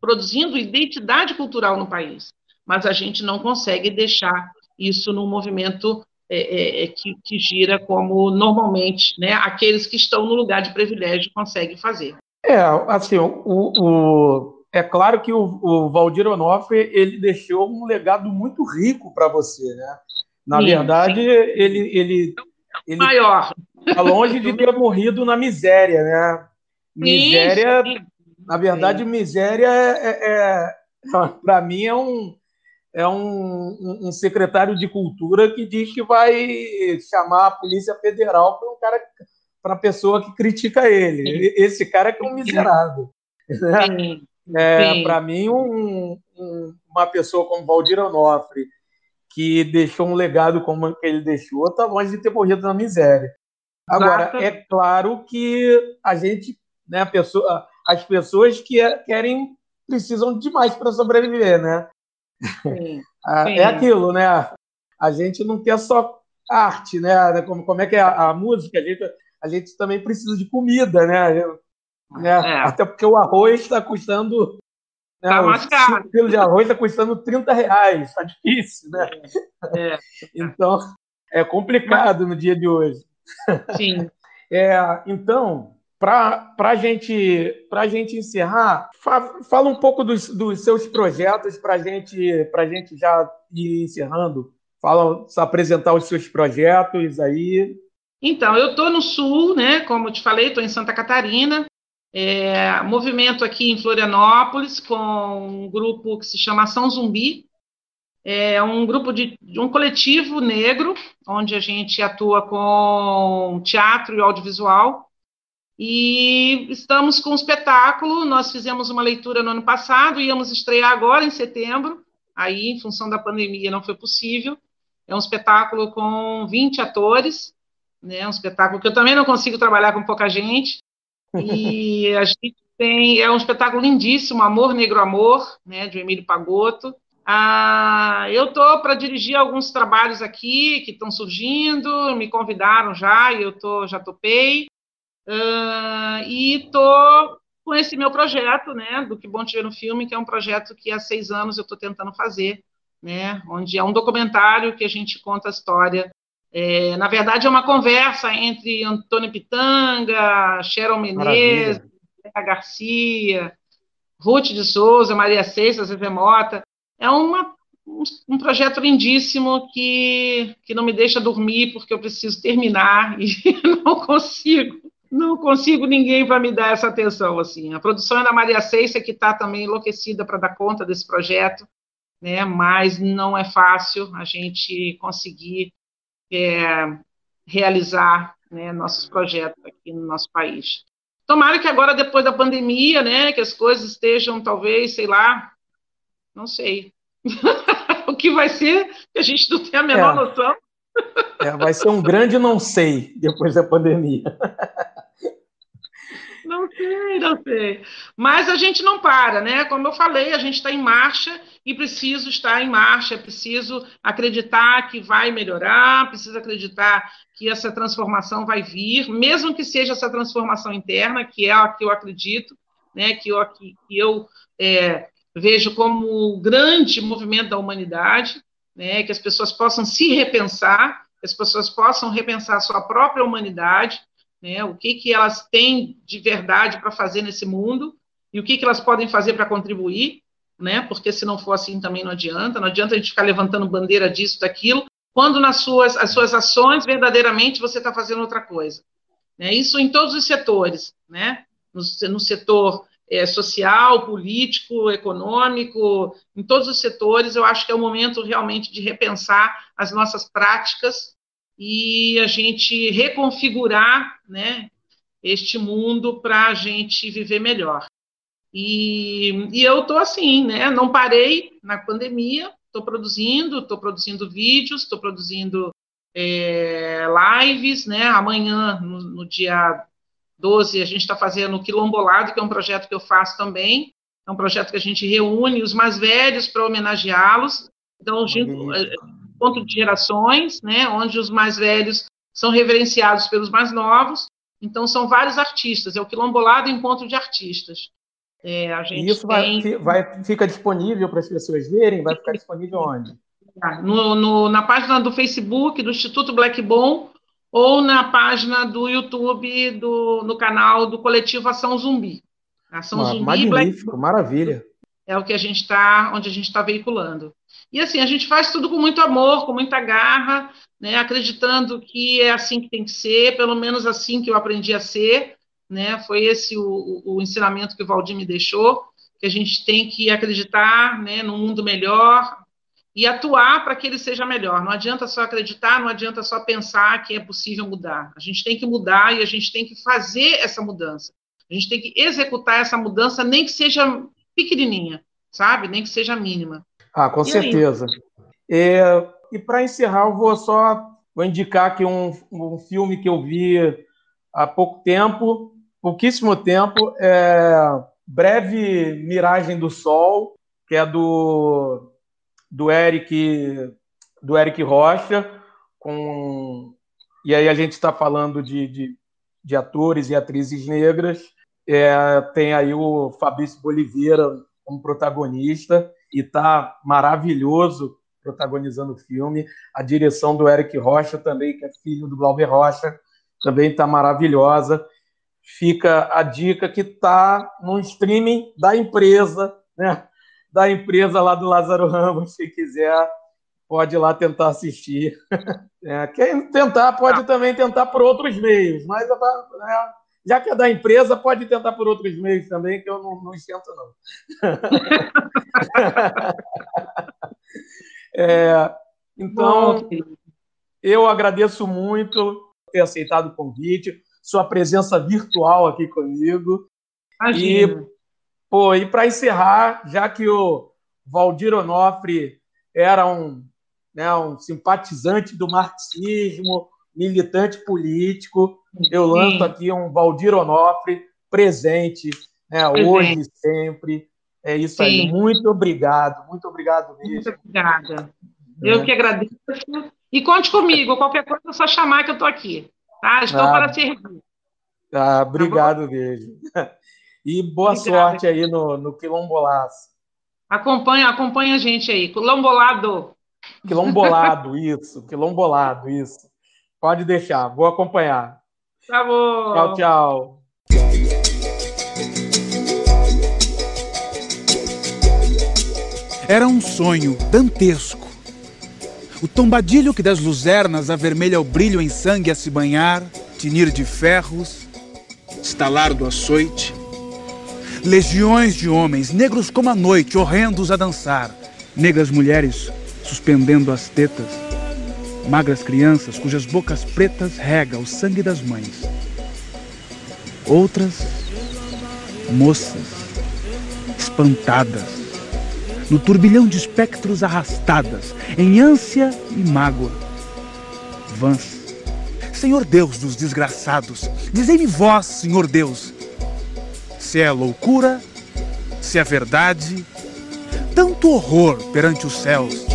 produzindo identidade cultural no país. Mas a gente não consegue deixar isso num movimento é, é, é, que, que, gira como normalmente né, aqueles que estão no lugar de privilégio conseguem fazer. É, assim, o, o é claro que o, o Valdir Onofre ele deixou um legado muito rico para você, né? Na sim, verdade, sim. ele ele ele maior está longe de ter morrido na miséria, né? Miséria, sim, na verdade, miséria é, é, é para mim é um é um, um, secretário de cultura que diz que vai chamar a Polícia Federal para um cara para a pessoa que critica ele. Esse cara é que é um miserável. Né? É, para mim, um, um, uma pessoa como Valdir Onofre, que deixou um legado como ele deixou, está longe de ter morrido na miséria. Agora, Exato. é claro que a gente, né, pessoa, as pessoas que é, querem, precisam demais para sobreviver, né? Sim, ah, sim. É aquilo, né? A gente não quer só arte, né? Como, como é que é a, a música? A gente, a gente também precisa de comida, né? né? É. Até porque o arroz está custando. Né? Tá mais caro. de arroz está custando 30 reais. Está difícil, né? É. é. Então, é complicado no dia de hoje. Sim. É, então, para a gente, gente encerrar, fa, fala um pouco dos, dos seus projetos para gente, a gente já ir encerrando. Fala, apresentar os seus projetos aí. Então, eu estou no Sul, né? Como eu te falei, estou em Santa Catarina. É, movimento aqui em Florianópolis com um grupo que se chama Ação Zumbi. É um grupo de, de um coletivo negro, onde a gente atua com teatro e audiovisual. E estamos com um espetáculo. Nós fizemos uma leitura no ano passado, íamos estrear agora em setembro. Aí, em função da pandemia, não foi possível. É um espetáculo com 20 atores, né? Um espetáculo que eu também não consigo trabalhar com pouca gente. E a gente tem é um espetáculo lindíssimo, Amor Negro Amor, né? De Emílio Pagotto. Ah, eu estou para dirigir alguns trabalhos aqui que estão surgindo, me convidaram já e eu tô, já topei. Uh, e estou com esse meu projeto, né, do Que Bom Te Ver no Filme, que é um projeto que há seis anos eu estou tentando fazer, né, onde é um documentário que a gente conta a história. É, na verdade, é uma conversa entre Antônio Pitanga, Cheryl Menezes, Garcia, Ruth de Souza, Maria Seixas, Zezé Mota. É uma, um, um, projeto lindíssimo que, que não me deixa dormir porque eu preciso terminar e não consigo não consigo ninguém para me dar essa atenção assim. A produção é da Maria Seixas, que está também enlouquecida para dar conta desse projeto, né? Mas não é fácil a gente conseguir é, realizar né, nossos projetos aqui no nosso país. Tomara que agora, depois da pandemia, né, que as coisas estejam, talvez, sei lá, não sei. o que vai ser, que a gente não tem a menor é. noção. É, vai ser um grande não sei depois da pandemia. Não sei, não sei. Mas a gente não para, né? Como eu falei, a gente está em marcha e preciso estar em marcha, preciso acreditar que vai melhorar, preciso acreditar que essa transformação vai vir, mesmo que seja essa transformação interna, que é a que eu acredito, né? Que eu, que eu é, vejo como o grande movimento da humanidade, né? Que as pessoas possam se repensar, que as pessoas possam repensar a sua própria humanidade né? O que, que elas têm de verdade para fazer nesse mundo e o que, que elas podem fazer para contribuir, né? Porque se não for assim também não adianta, não adianta a gente ficar levantando bandeira disso, daquilo, quando nas suas, as suas ações verdadeiramente você está fazendo outra coisa. Né? Isso em todos os setores, né? No, no setor é, social, político, econômico, em todos os setores, eu acho que é o momento realmente de repensar as nossas práticas e a gente reconfigurar né, este mundo para a gente viver melhor. E, e eu estou assim, né? Não parei na pandemia, estou produzindo, estou produzindo vídeos, estou produzindo é, lives, né? Amanhã, no, no dia 12, a gente está fazendo o Quilombolado, que é um projeto que eu faço também. É um projeto que a gente reúne os mais velhos para homenageá-los. Então, junto, encontro de gerações, né, onde os mais velhos são reverenciados pelos mais novos. Então, são vários artistas, é o quilombolado encontro de artistas. É, a gente Isso vai, tem... vai, fica disponível para as pessoas verem? Vai ficar disponível onde? No, no, na página do Facebook do Instituto Black Bom ou na página do YouTube, do, no canal do coletivo Ação Zumbi. Ação ah, Zumbi magnífico, Black maravilha. É o que a gente está, onde a gente está veiculando. E assim, a gente faz tudo com muito amor, com muita garra, né, acreditando que é assim que tem que ser, pelo menos assim que eu aprendi a ser, né, foi esse o, o, ensinamento que o Valdir me deixou, que a gente tem que acreditar, né, num mundo melhor e atuar para que ele seja melhor. Não adianta só acreditar, não adianta só pensar que é possível mudar. A gente tem que mudar e a gente tem que fazer essa mudança. A gente tem que executar essa mudança, nem que seja pequenininha, sabe? Nem que seja mínima. Ah, com e certeza. É, e para encerrar, eu vou só vou indicar aqui um, um filme que eu vi há pouco tempo, pouquíssimo tempo, é Breve Miragem do Sol, que é do, do Eric do Eric Rocha, com e aí a gente está falando de, de, de, atores e atrizes negras. É, tem aí o Fabrício Boliveira como protagonista e está maravilhoso protagonizando o filme. A direção do Eric Rocha também, que é filho do Glauber Rocha, também está maravilhosa. Fica a dica que está no streaming da empresa, né? Da empresa lá do Lázaro Ramos, se quiser, pode ir lá tentar assistir. É, quem tentar pode também tentar por outros meios, mas é, já que é da empresa, pode tentar por outros meios também, que eu não, não esquento, não. é, então, eu agradeço muito ter aceitado o convite, sua presença virtual aqui comigo. Imagina. E, pô, e para encerrar, já que o Valdir Onofre era um, né, um simpatizante do marxismo, militante político, eu lanço Sim. aqui um Valdir Onofre presente, né, hoje e sempre. É isso Sim. aí. Muito obrigado, muito obrigado mesmo. Muito obrigada. Eu é. que agradeço. E conte comigo, qualquer coisa é só chamar que eu estou aqui. Tá? Estou ah, para servir. Ah, obrigado tá mesmo. E boa Obrigada. sorte aí no, no Quilombolaço. Acompanha, acompanha a gente aí. Quilombolado. Quilombolado, isso. Quilombolado, isso. Pode deixar, vou acompanhar. Tá bom. Tchau, tchau. Era um sonho dantesco. O tombadilho que das luzernas avermelha o brilho em sangue a se banhar, tinir de ferros, estalar do açoite. Legiões de homens, negros como a noite, horrendos a dançar. Negras mulheres suspendendo as tetas magras crianças cujas bocas pretas rega o sangue das mães. Outras, moças, espantadas, no turbilhão de espectros arrastadas, em ânsia e mágoa. Vãs. Senhor Deus dos desgraçados, dizei-me vós, Senhor Deus, se é loucura, se é verdade, tanto horror perante os céus